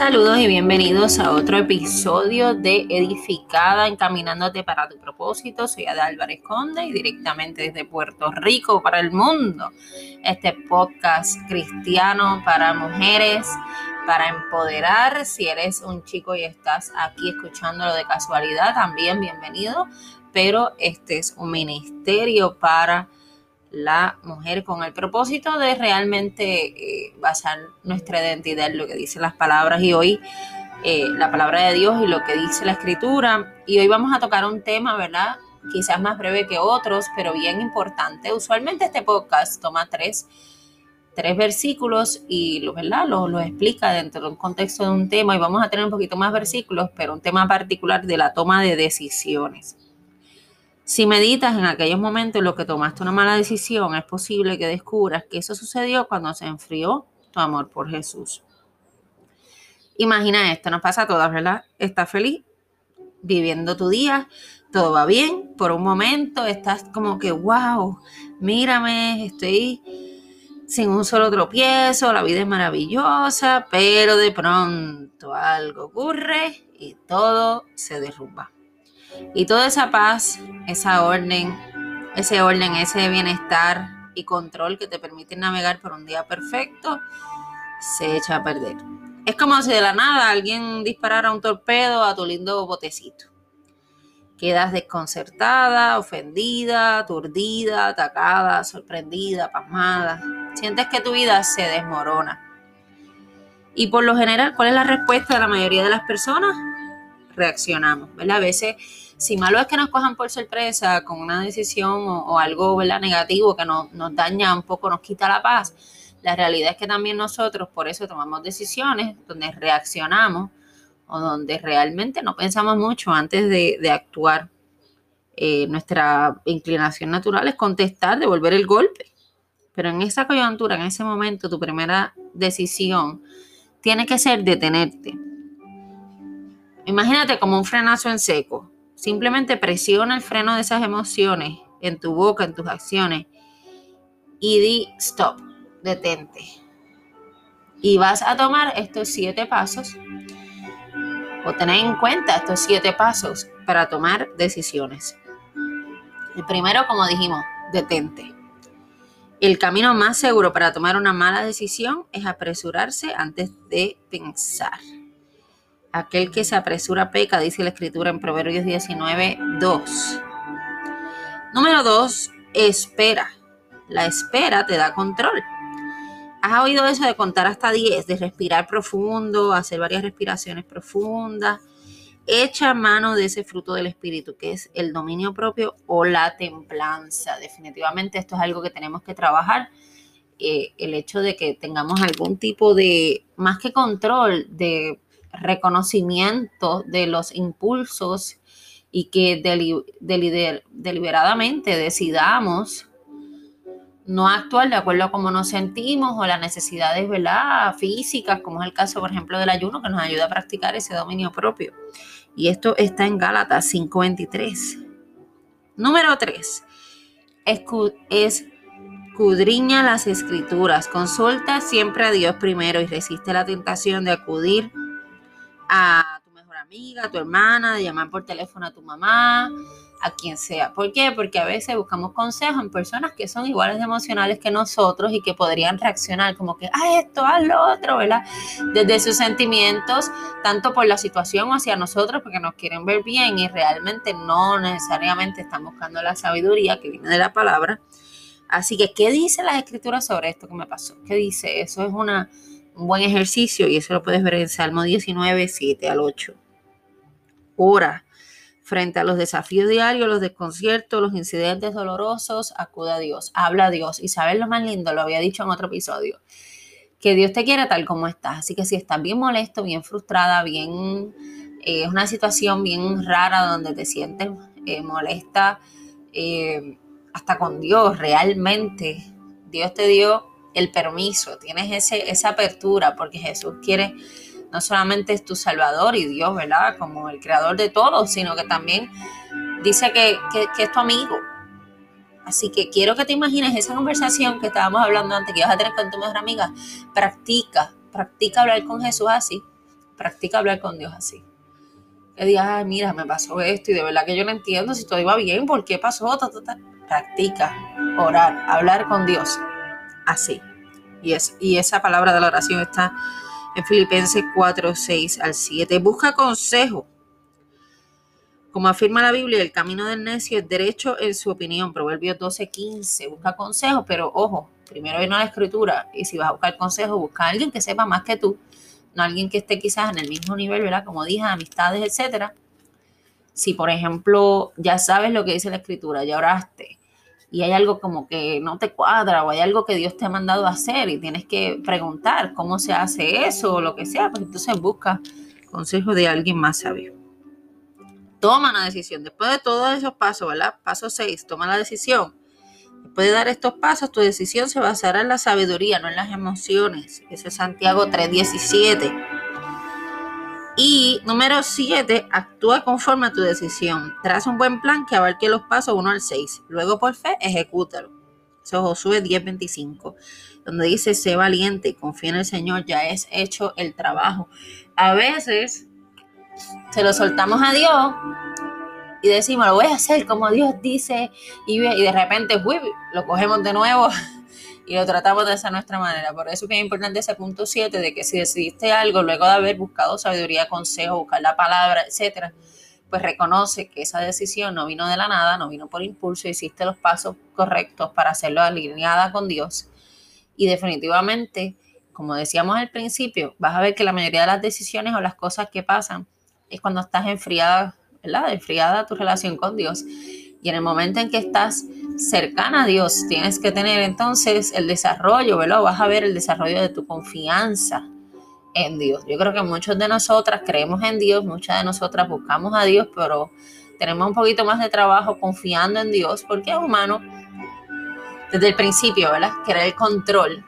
Saludos y bienvenidos a otro episodio de Edificada, encaminándote para tu propósito. Soy Ada Álvarez Conde y directamente desde Puerto Rico para el mundo. Este podcast cristiano para mujeres, para empoderar. Si eres un chico y estás aquí escuchándolo de casualidad, también bienvenido. Pero este es un ministerio para la mujer con el propósito de realmente eh, basar nuestra identidad en lo que dicen las palabras y hoy eh, la palabra de Dios y lo que dice la escritura. Y hoy vamos a tocar un tema, ¿verdad? Quizás más breve que otros, pero bien importante. Usualmente este podcast toma tres, tres versículos y ¿verdad? Lo, lo explica dentro de un contexto de un tema y vamos a tener un poquito más versículos, pero un tema particular de la toma de decisiones. Si meditas en aquellos momentos en los que tomaste una mala decisión, es posible que descubras que eso sucedió cuando se enfrió tu amor por Jesús. Imagina esto, nos pasa a todas, ¿verdad? Estás feliz viviendo tu día, todo va bien, por un momento estás como que, wow, mírame, estoy sin un solo tropiezo, la vida es maravillosa, pero de pronto algo ocurre y todo se derrumba. Y toda esa paz, esa orden, ese orden, ese bienestar y control que te permite navegar por un día perfecto, se echa a perder. Es como si de la nada alguien disparara un torpedo a tu lindo botecito. Quedas desconcertada, ofendida, aturdida, atacada, sorprendida, pasmada. Sientes que tu vida se desmorona. Y por lo general, ¿cuál es la respuesta de la mayoría de las personas? Reaccionamos, ¿verdad? A veces, si malo es que nos cojan por sorpresa con una decisión o, algo, ¿verdad? Negativo que nos, nos daña un poco, nos quita la paz, la realidad es que también nosotros por eso tomamos decisiones donde reaccionamos o donde realmente no pensamos mucho antes de, actuar. Eh, nuestra inclinación natural es contestar, devolver el golpe. Pero en esa coyuntura, en ese momento, tu primera decisión tiene que ser detenerte. Imagínate como un frenazo en seco. Simplemente presiona el freno de esas emociones en tu boca, en tus acciones y di stop, detente. Y vas a tomar estos siete pasos o tener en cuenta estos siete pasos para tomar decisiones. El primero, como dijimos, detente. El camino más seguro para tomar una mala decisión es apresurarse antes de pensar. Aquel que se apresura peca, dice la escritura en Proverbios 19, 2. Número 2, espera. La espera te da control. ¿Has oído eso de contar hasta 10, de respirar profundo, hacer varias respiraciones profundas? Echa mano de ese fruto del espíritu, que es el dominio propio o la templanza. Definitivamente esto es algo que tenemos que trabajar. Eh, el hecho de que tengamos algún tipo de, más que control, de reconocimiento de los impulsos y que deliberadamente decidamos no actuar de acuerdo a cómo nos sentimos o las necesidades físicas, como es el caso, por ejemplo, del ayuno, que nos ayuda a practicar ese dominio propio. Y esto está en Gálatas 5.23. Número 3. Escudriña las escrituras. Consulta siempre a Dios primero y resiste la tentación de acudir a tu mejor amiga, a tu hermana, de llamar por teléfono a tu mamá, a quien sea. ¿Por qué? Porque a veces buscamos consejos en personas que son iguales emocionales que nosotros y que podrían reaccionar como que, ah, esto, haz lo otro, ¿verdad? Desde sus sentimientos, tanto por la situación hacia nosotros, porque nos quieren ver bien y realmente no necesariamente están buscando la sabiduría que viene de la palabra. Así que, ¿qué dice las escrituras sobre esto que me pasó? ¿Qué dice? Eso es una un buen ejercicio y eso lo puedes ver en Salmo 19, 7 al 8. Ora frente a los desafíos diarios, los desconciertos, los incidentes dolorosos, acude a Dios, habla a Dios. Y sabes lo más lindo, lo había dicho en otro episodio, que Dios te quiere tal como estás. Así que si estás bien molesto, bien frustrada, bien, eh, es una situación bien rara donde te sientes eh, molesta, eh, hasta con Dios, realmente, Dios te dio el permiso, tienes ese, esa apertura, porque Jesús quiere, no solamente es tu Salvador y Dios, ¿verdad? Como el creador de todo, sino que también dice que, es tu amigo. Así que quiero que te imagines esa conversación que estábamos hablando antes, que ibas a tener con tu mejor amiga. Practica, practica hablar con Jesús así. Practica hablar con Dios así. Que digas, ay, mira, me pasó esto y de verdad que yo no entiendo si todo iba bien, ¿por qué pasó? Practica orar, hablar con Dios así. Y, es, y esa palabra de la oración está en Filipenses 4, 6 al 7. Busca consejo. Como afirma la Biblia, el camino del necio es derecho en su opinión. Proverbios 12, 15. Busca consejo, pero ojo, primero viene la escritura. Y si vas a buscar consejo, busca a alguien que sepa más que tú. No alguien que esté quizás en el mismo nivel, ¿verdad? Como dije, amistades, etcétera. Si, por ejemplo, ya sabes lo que dice la escritura, ya oraste, y hay algo como que no te cuadra o hay algo que Dios te ha mandado a hacer y tienes que preguntar cómo se hace eso o lo que sea, pues entonces busca consejo de alguien más sabio. Toma una decisión. Después de todos esos pasos, ¿verdad? Paso 6, toma la decisión. Después de dar estos pasos, tu decisión se basará en la sabiduría, no en las emociones. Ese es Santiago 3:17. Y número 7, actúa conforme a tu decisión. Traza un buen plan que abarque los pasos 1 al 6. Luego, por fe, ejecútalo. Eso es Josué 10:25, donde dice, sé valiente confía en el Señor, ya es hecho el trabajo. A veces se lo soltamos a Dios y decimos, lo voy a hacer como Dios dice, y, de repente, uy, lo cogemos de nuevo y lo tratamos de esa nuestra manera. Por eso es es importante ese punto 7 de que si decidiste algo luego de haber buscado sabiduría, consejo, buscar la palabra, etcétera, pues reconoce que esa decisión no vino de la nada, no vino por impulso, hiciste los pasos correctos para hacerlo alineada con Dios. Y definitivamente, como decíamos al principio, vas a ver que la mayoría de las decisiones o las cosas que pasan es cuando estás enfriada, ¿verdad? Enfriada tu relación con Dios. Y en el momento en que estás cercana a Dios, tienes que tener entonces el desarrollo, ¿verdad? Vas a ver el desarrollo de tu confianza en Dios. Yo creo que muchos de nosotras creemos en Dios, muchas de nosotras buscamos a Dios, pero tenemos un poquito más de trabajo confiando en Dios porque es humano desde el principio, ¿verdad? Querer el control,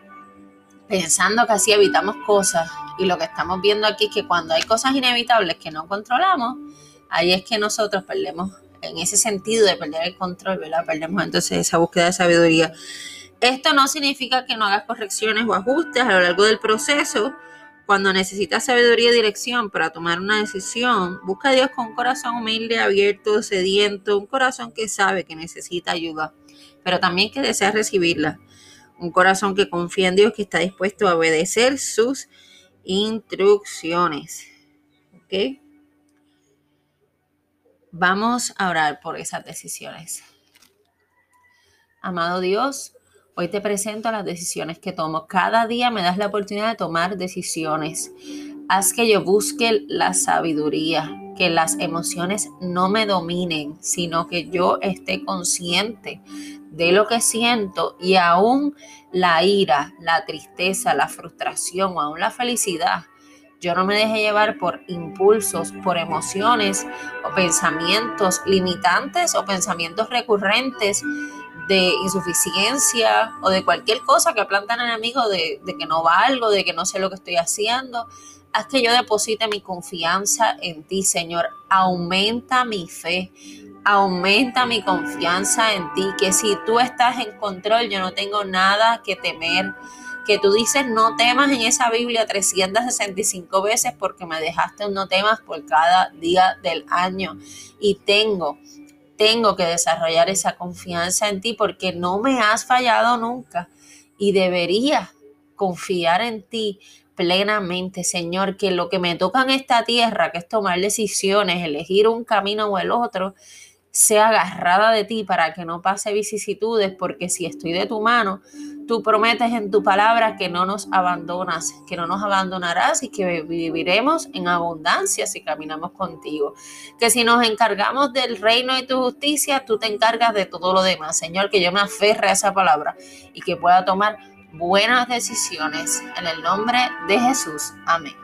pensando que así evitamos cosas. Y lo que estamos viendo aquí es que cuando hay cosas inevitables que no controlamos, ahí es que nosotros perdemos en ese sentido de perder el control, ¿verdad? Perdemos entonces esa búsqueda de sabiduría. Esto no significa que no hagas correcciones o ajustes a lo largo del proceso. Cuando necesitas sabiduría y dirección para tomar una decisión, busca a Dios con un corazón humilde, abierto, sediento, un corazón que sabe que necesita ayuda, pero también que desea recibirla. Un corazón que confía en Dios, que está dispuesto a obedecer sus instrucciones. ¿Ok? Vamos a orar por esas decisiones. Amado Dios, hoy te presento las decisiones que tomo. Cada día me das la oportunidad de tomar decisiones. Haz que yo busque la sabiduría, que las emociones no me dominen, sino que yo esté consciente de lo que siento y aún la ira, la tristeza, la frustración o aún la felicidad yo no me deje llevar por impulsos, por emociones o pensamientos limitantes o pensamientos recurrentes de insuficiencia o de cualquier cosa que plantan enemigo de, de que no valgo, de que no sé lo que estoy haciendo. Haz que yo deposite mi confianza en ti, Señor. Aumenta mi fe, aumenta mi confianza en ti, que si tú estás en control, yo no tengo nada que temer que tú dices no temas en esa Biblia 365 veces porque me dejaste un no temas por cada día del año. Y tengo, tengo que desarrollar esa confianza en ti porque no me has fallado nunca y debería confiar en ti plenamente, Señor, que lo que me toca en esta tierra, que es tomar decisiones, elegir un camino o el otro, sea agarrada de ti para que no pase vicisitudes, porque si estoy de tu mano, tú prometes en tu palabra que no nos abandonas, que no nos abandonarás y que viviremos en abundancia si caminamos contigo. Que si nos encargamos del reino y tu justicia, tú te encargas de todo lo demás. Señor, que yo me aferre a esa palabra y que pueda tomar buenas decisiones. En el nombre de Jesús. Amén.